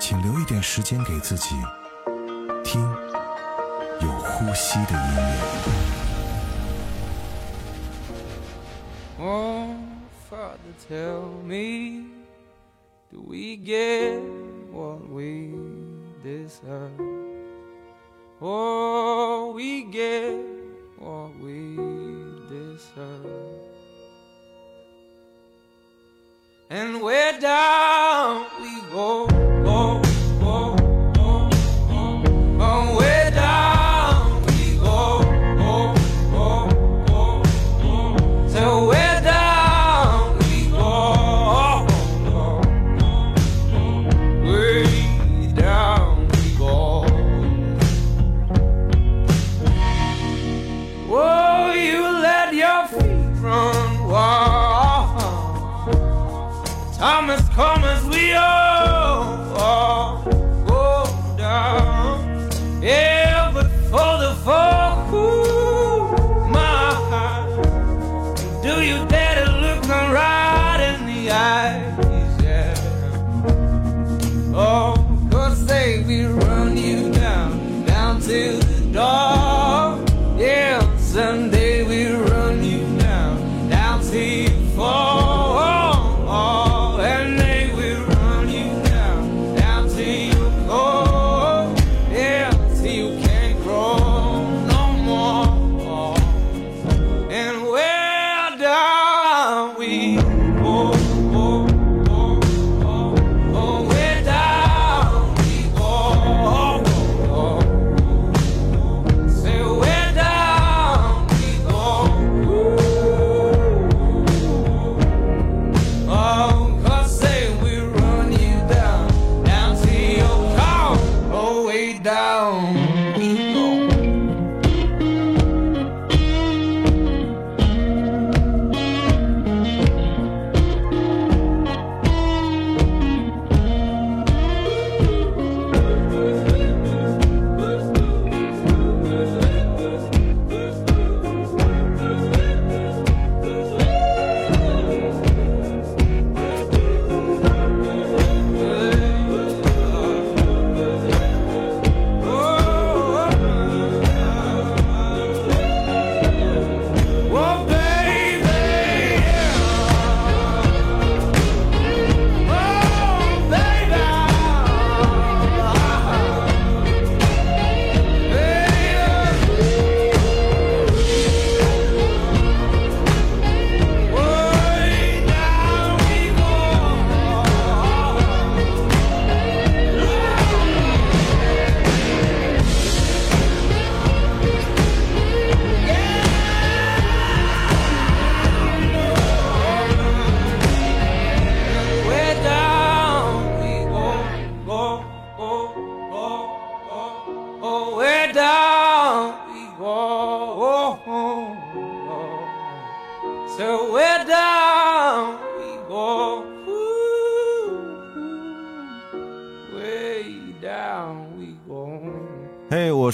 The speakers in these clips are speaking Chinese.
请留一点时间给自己，听有呼吸的音乐。Oh, Father, tell me, do we get what we deserve? Oh, we get what we deserve. And where down we go.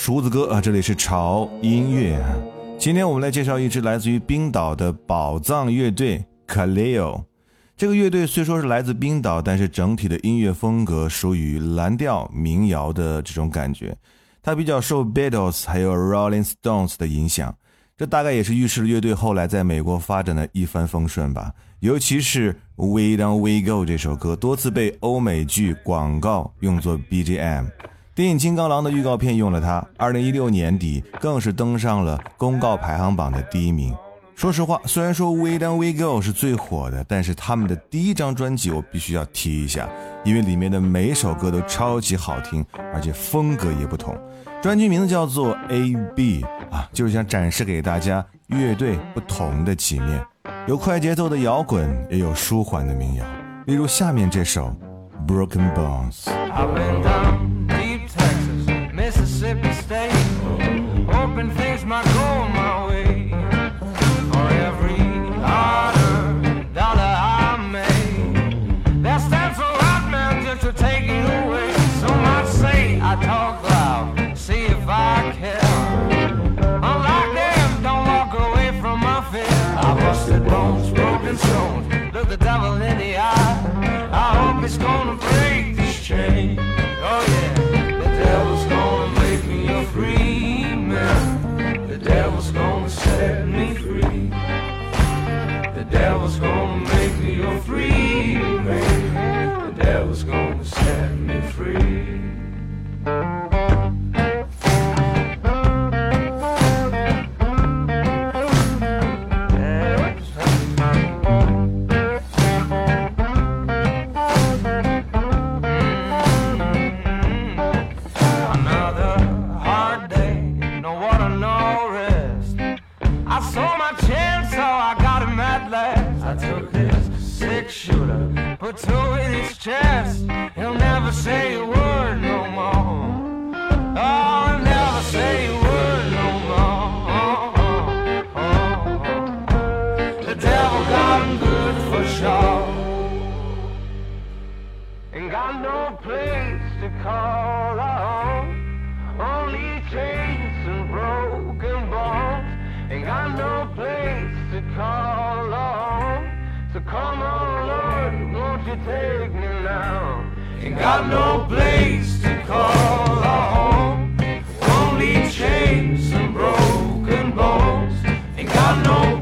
厨子哥啊，这里是潮音乐。今天我们来介绍一支来自于冰岛的宝藏乐队 Kaleo。这个乐队虽说是来自冰岛，但是整体的音乐风格属于蓝调民谣的这种感觉。它比较受 Beatles 还有 Rolling Stones 的影响，这大概也是预示了乐队后来在美国发展的一帆风顺吧。尤其是《We Don't We Go》这首歌，多次被欧美剧广告用作 BGM。电影《金刚狼》的预告片用了它。二零一六年底，更是登上了公告排行榜的第一名。说实话，虽然说《We Down We Go》是最火的，但是他们的第一张专辑我必须要提一下，因为里面的每首歌都超级好听，而且风格也不同。专辑名字叫做《A B》啊，就是想展示给大家乐队不同的几面，有快节奏的摇滚，也有舒缓的民谣。例如下面这首《Broken Bones》。not girl. Another hard day, no water, no rest. I saw my chance, so I got him at last. I took his six shooter, put two in his chest. He'll never say a word no more. Oh, he'll never say a word no more. The devil got him good for sure. Ain't got no place to call call home. So come on, Lord, won't you take me now? Ain't got no place to call home. Only chains and broken bones. Ain't got no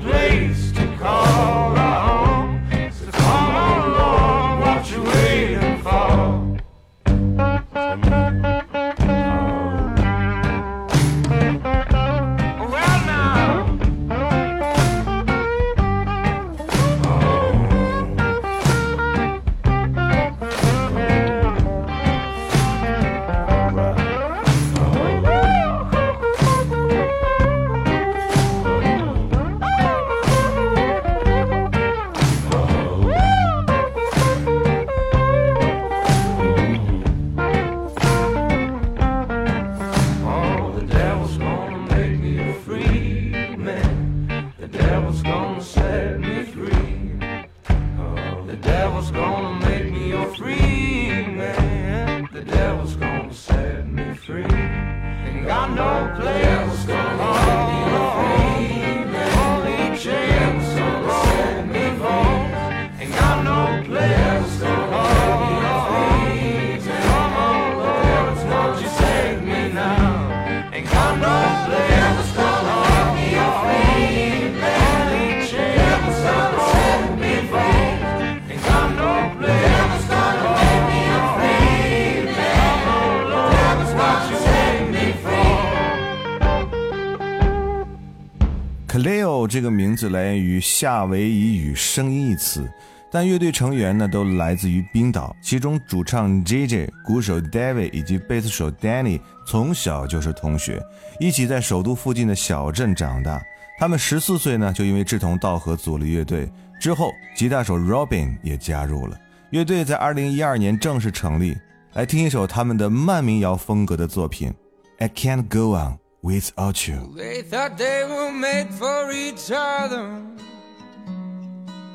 来源于夏威夷语“声音”一词，但乐队成员呢都来自于冰岛，其中主唱 JJ、鼓手 David 以及贝斯手 Danny 从小就是同学，一起在首都附近的小镇长大。他们十四岁呢就因为志同道合组了乐队，之后吉他手 Robin 也加入了乐队，在二零一二年正式成立。来听一首他们的慢民谣风格的作品《I Can't Go On Without You》。They thought they were made for each other.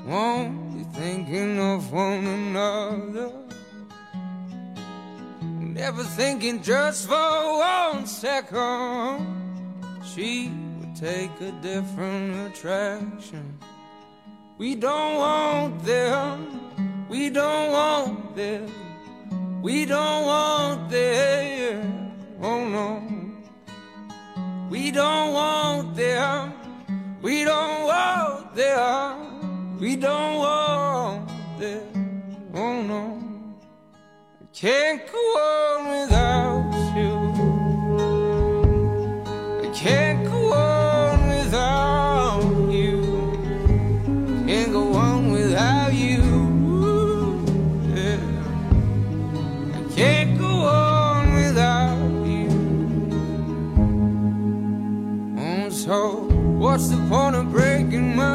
Won't be thinking of one another. Never thinking just for one second. She would take a different attraction. We don't want them. We don't want them. We don't want them. Oh no. We don't want them. We don't want them. We don't want them. Oh no. I can't go on without you. I can't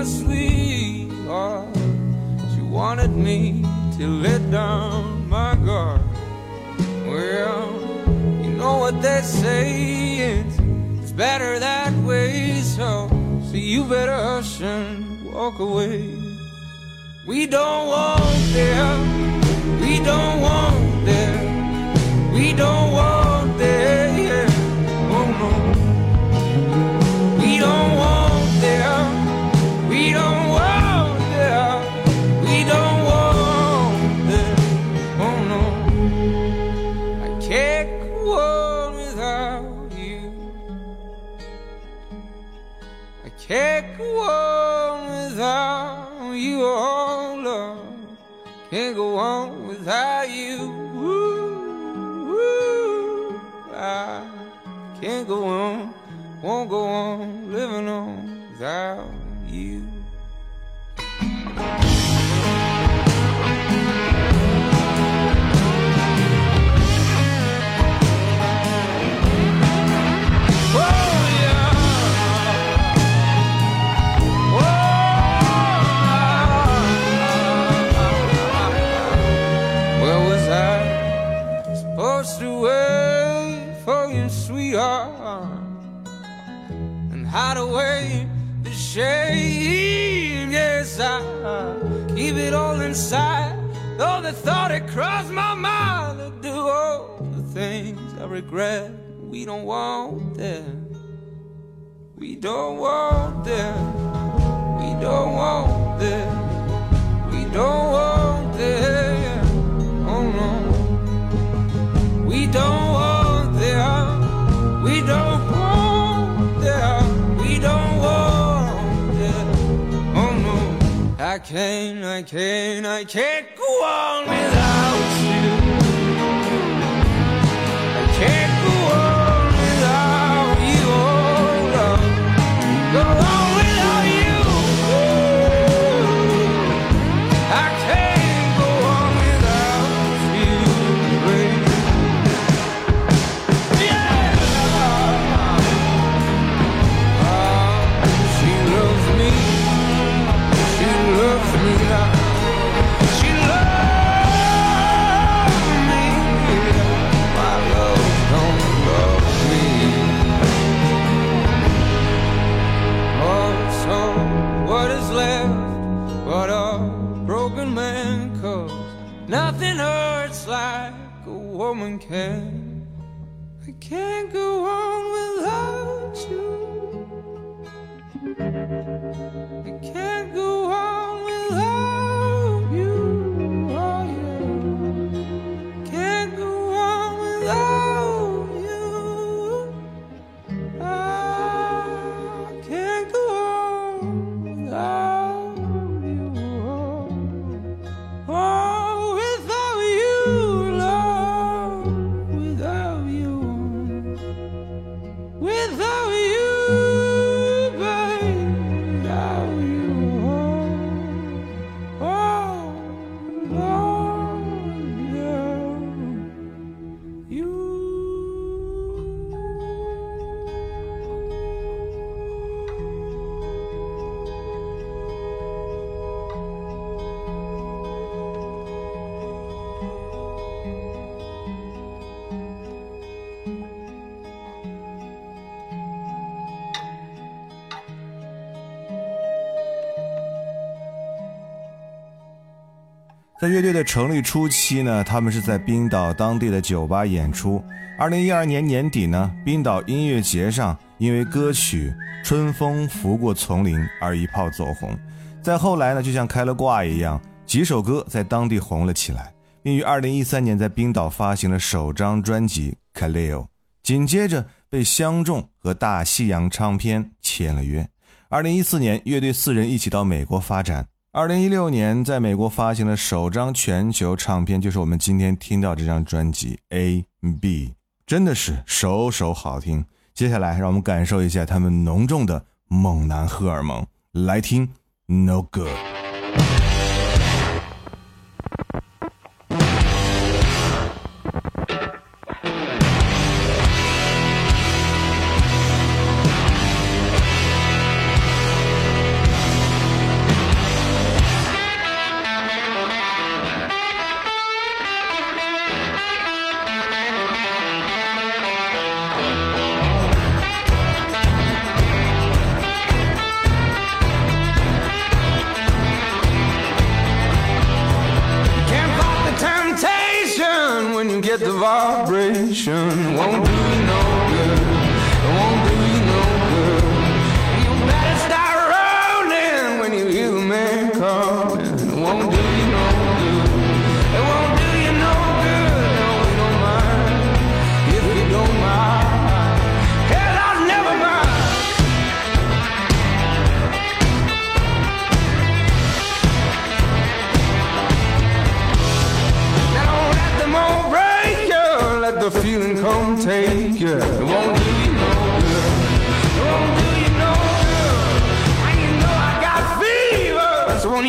my sweetheart? Uh, she wanted me to let down my guard. Well, you know what they say, it's, it's It's better that way, so so you better hush and walk away. We don't want them. We don't want them. We don't want them. Yeah. Oh no. We don't want won't go on living on without regret. We don't want them. We don't want them. We don't want them. We don't want them. Oh no. We don't want them. We don't want them. We don't want them. Oh no. I can't, I can't, I can't go on without Yeah. 在乐队的成立初期呢，他们是在冰岛当地的酒吧演出。二零一二年年底呢，冰岛音乐节上因为歌曲《春风拂过丛林》而一炮走红。再后来呢，就像开了挂一样，几首歌在当地红了起来，并于二零一三年在冰岛发行了首张专辑《Kaleo》，紧接着被相中和大西洋唱片签了约。二零一四年，乐队四人一起到美国发展。二零一六年，在美国发行的首张全球唱片，就是我们今天听到这张专辑《A B》，真的是首首好听。接下来，让我们感受一下他们浓重的猛男荷尔蒙。来听《No Good》。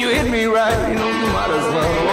you hit me right, you know you might as well.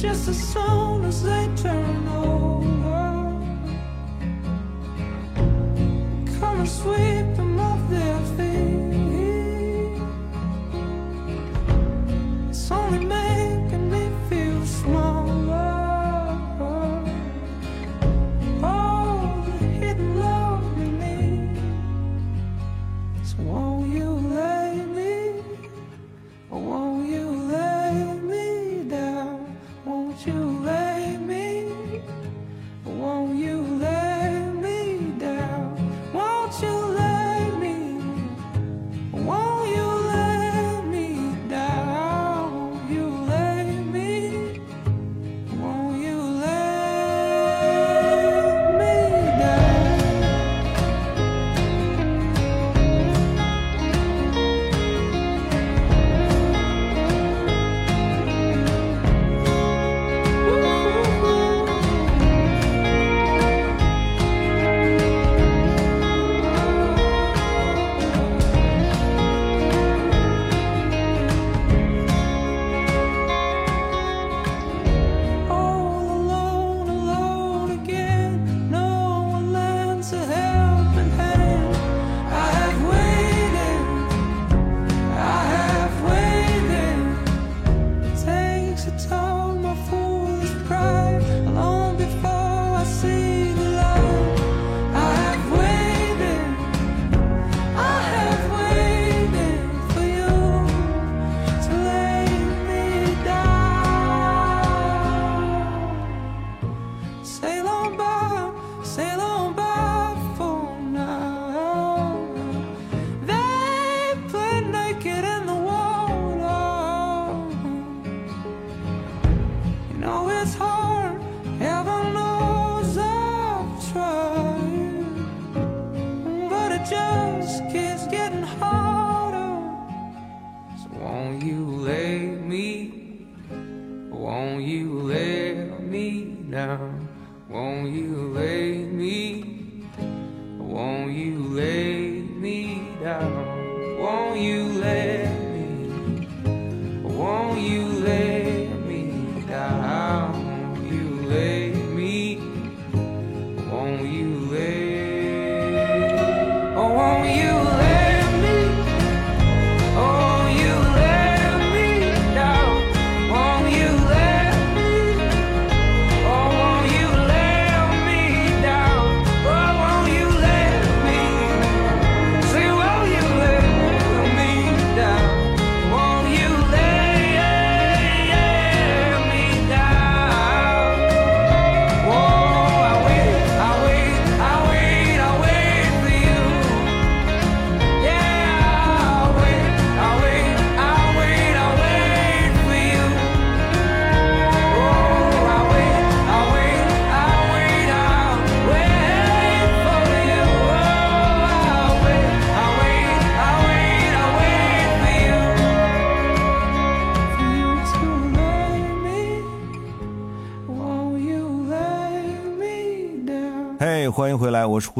just as soon as they turn over.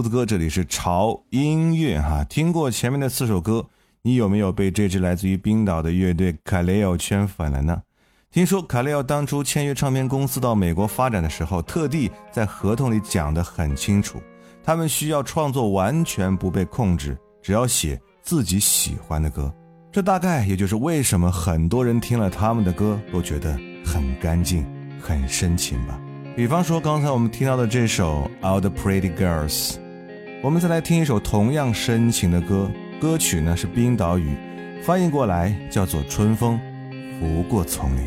胡子哥，这里是潮音乐哈。听过前面的四首歌，你有没有被这支来自于冰岛的乐队卡雷奥圈粉了呢？听说卡雷奥当初签约唱片公司到美国发展的时候，特地在合同里讲得很清楚，他们需要创作完全不被控制，只要写自己喜欢的歌。这大概也就是为什么很多人听了他们的歌都觉得很干净、很深情吧。比方说刚才我们听到的这首《All the Pretty Girls》，我们再来听一首同样深情的歌，歌曲呢是冰岛语，翻译过来叫做《春风拂过丛林》。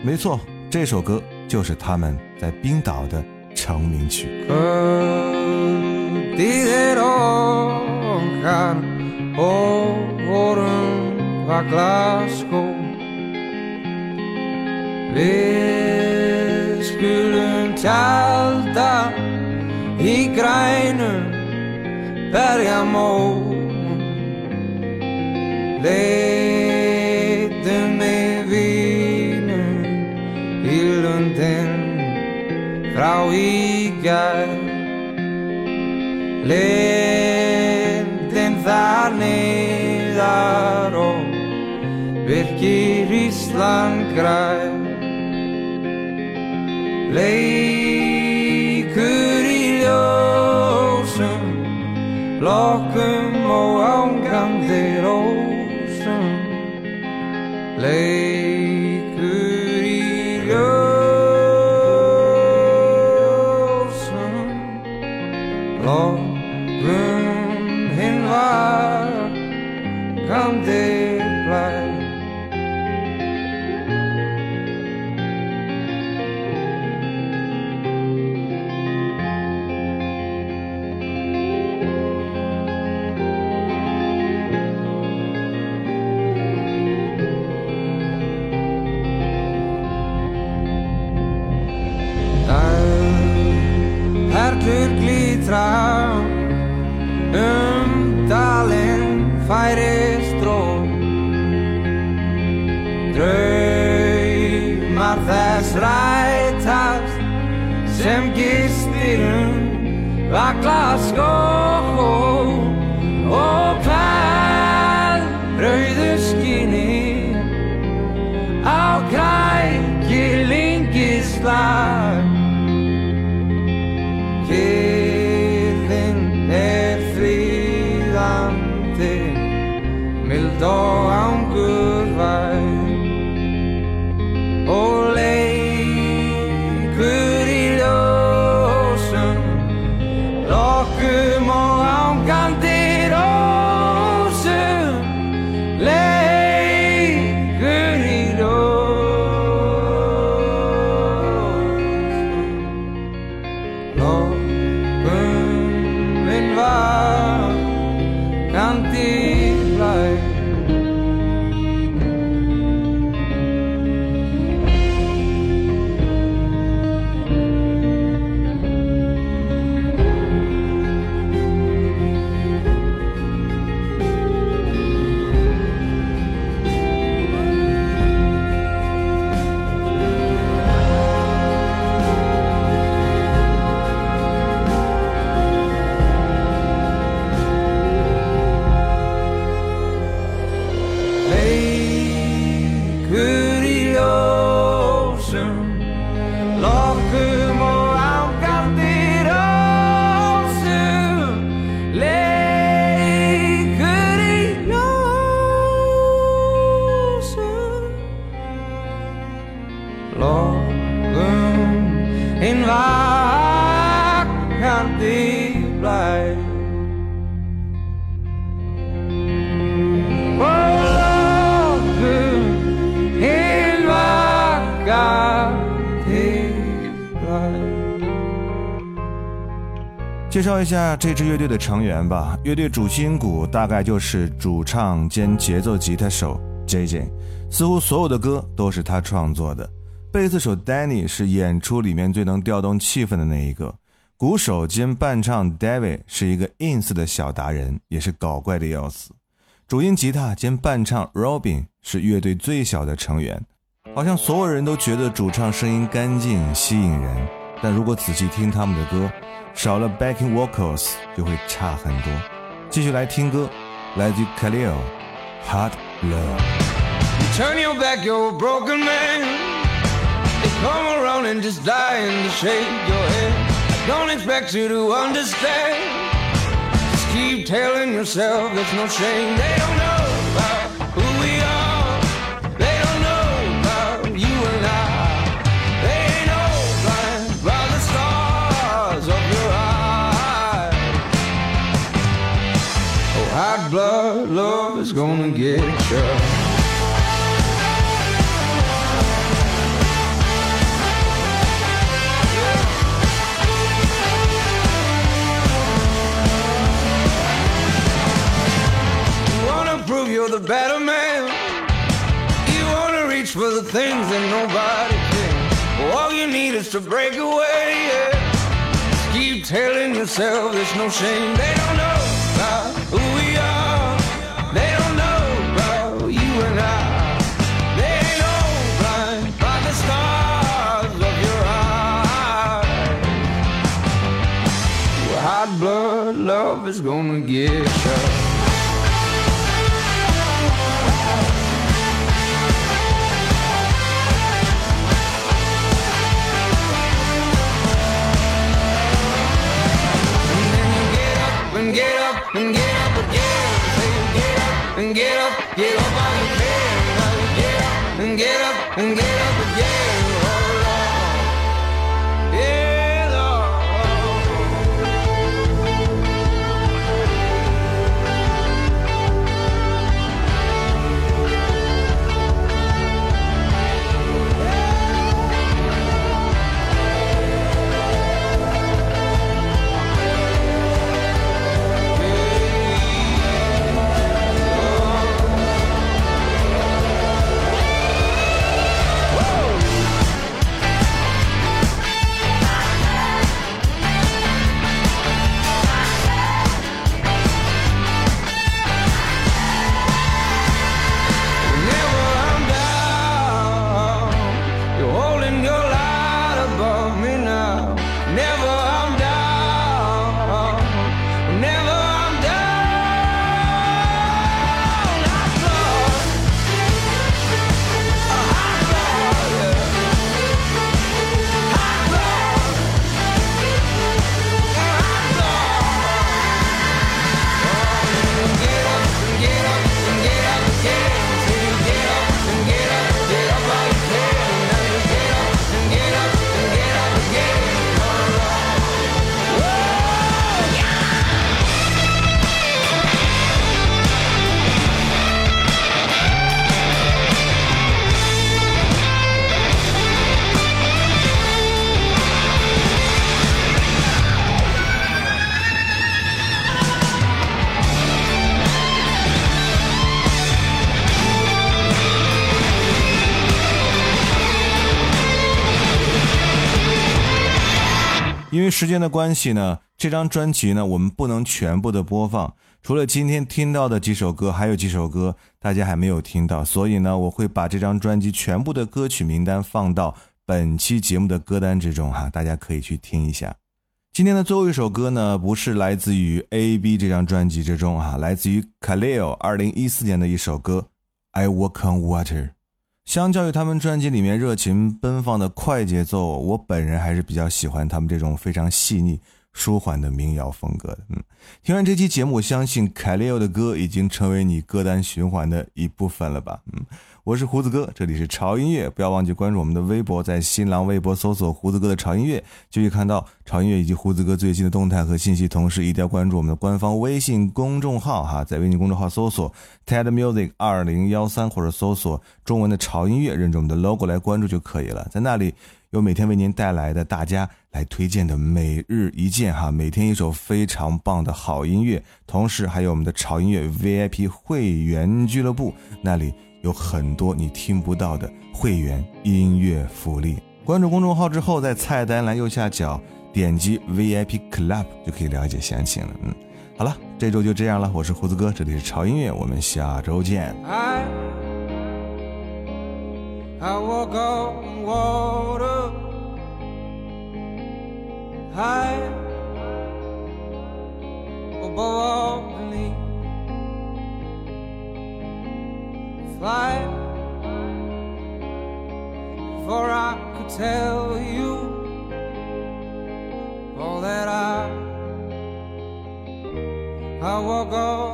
没错，这首歌就是他们在冰岛的成名曲。Bergamo. Leiddu mig vínum í lundin frá ígjær Lindin þar niðar og virkir Ísland grær Leiddu Lay score. 一下这支乐队的成员吧。乐队主心骨大概就是主唱兼节奏吉他手 J.J，似乎所有的歌都是他创作的。贝斯手 Danny 是演出里面最能调动气氛的那一个。鼓手兼伴唱 David 是一个 ins 的小达人，也是搞怪的要死。主音吉他兼伴唱 Robin 是乐队最小的成员。好像所有人都觉得主唱声音干净吸引人，但如果仔细听他们的歌，少了 backing vocals 就会差很多。继续来听歌，来自于 Khalil Hard Love。 Turn your back, you're a broken man. They come around and just dying to shake your head. I don't expect you to understand. Just keep telling yourself there's no shame. They don't gonna get you. You're the better man. You wanna reach for the things that nobody can. All you need is to break away. Yeah. Just keep telling yourself there's no shame. They don't know about who we are. Is gonna get you. and get up and get up and get up, get up. Get up and get up and get up 时间的关系呢，这张专辑呢，我们不能全部的播放。除了今天听到的几首歌，还有几首歌大家还没有听到，所以呢，我会把这张专辑全部的歌曲名单放到本期节目的歌单之中哈，大家可以去听一下。今天的最后一首歌呢，不是来自于 A B 这张专辑之中哈，来自于 Khalil 二零一四年的一首歌《I Walk on Water》。相较于他们专辑里面热情奔放的快节奏，我本人还是比较喜欢他们这种非常细腻、舒缓的民谣风格的。嗯，听完这期节目，相信凯利欧的歌已经成为你歌单循环的一部分了吧？嗯，我是胡子哥，这里是潮音乐，不要忘记关注我们的微博，在新浪微博搜索“胡子哥的潮音乐”，就可以看到潮音乐以及胡子哥最新的动态和信息。同时，一定要关注我们的官方微信公众号哈，在微信公众号搜索 “TED Music 二零幺三”或者搜索中文的潮音乐，认准我们的 logo 来关注就可以了。在那里有每天为您带来的大家来推荐的每日一见哈，每天一首非常棒的好音乐，同时还有我们的潮音乐 VIP 会员俱乐部那里。有很多你听不到的会员音乐福利。关注公众号之后，在菜单栏右下角点击 VIP Club 就可以了解详情了。嗯，好了，这周就这样了。我是胡子哥，这里是潮音乐，我们下周见。Fly before I could tell you all that I. I walk on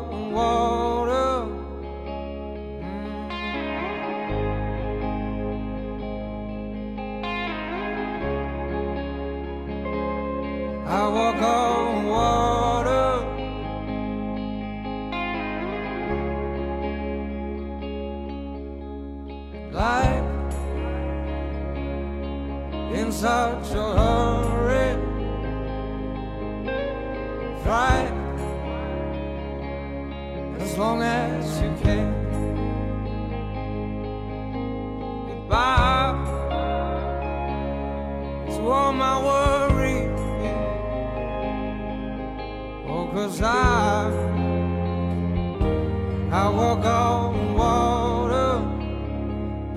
I walk on water.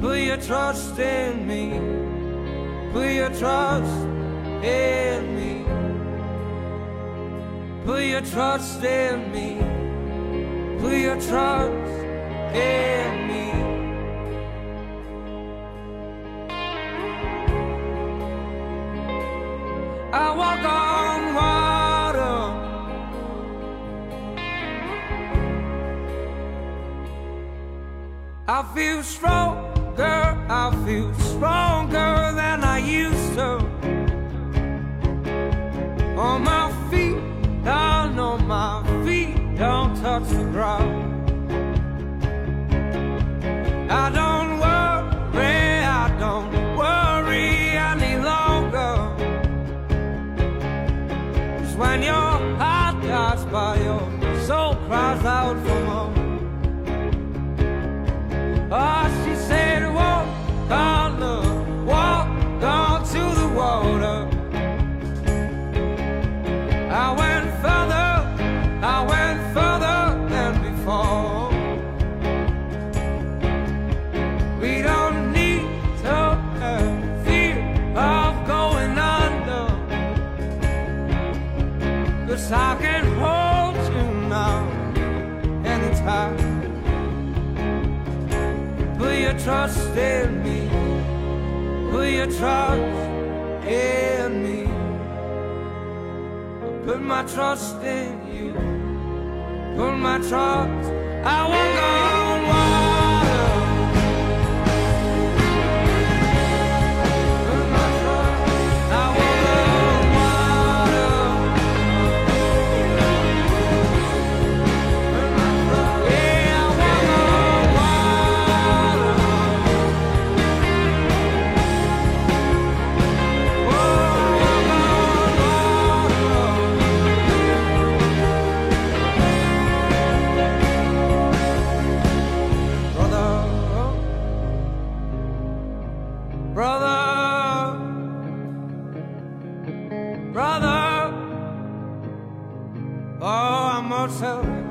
Put your trust in me. Put your trust in me. Put your trust in me. Put your trust in me. I feel stronger, I feel stronger than I used to. On my feet, I know my feet don't touch the ground. My trust in you. Put my trust. I won't Oh, I'm also.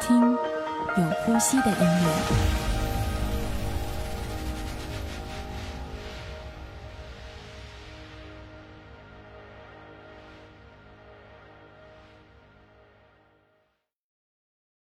听有呼吸的音乐。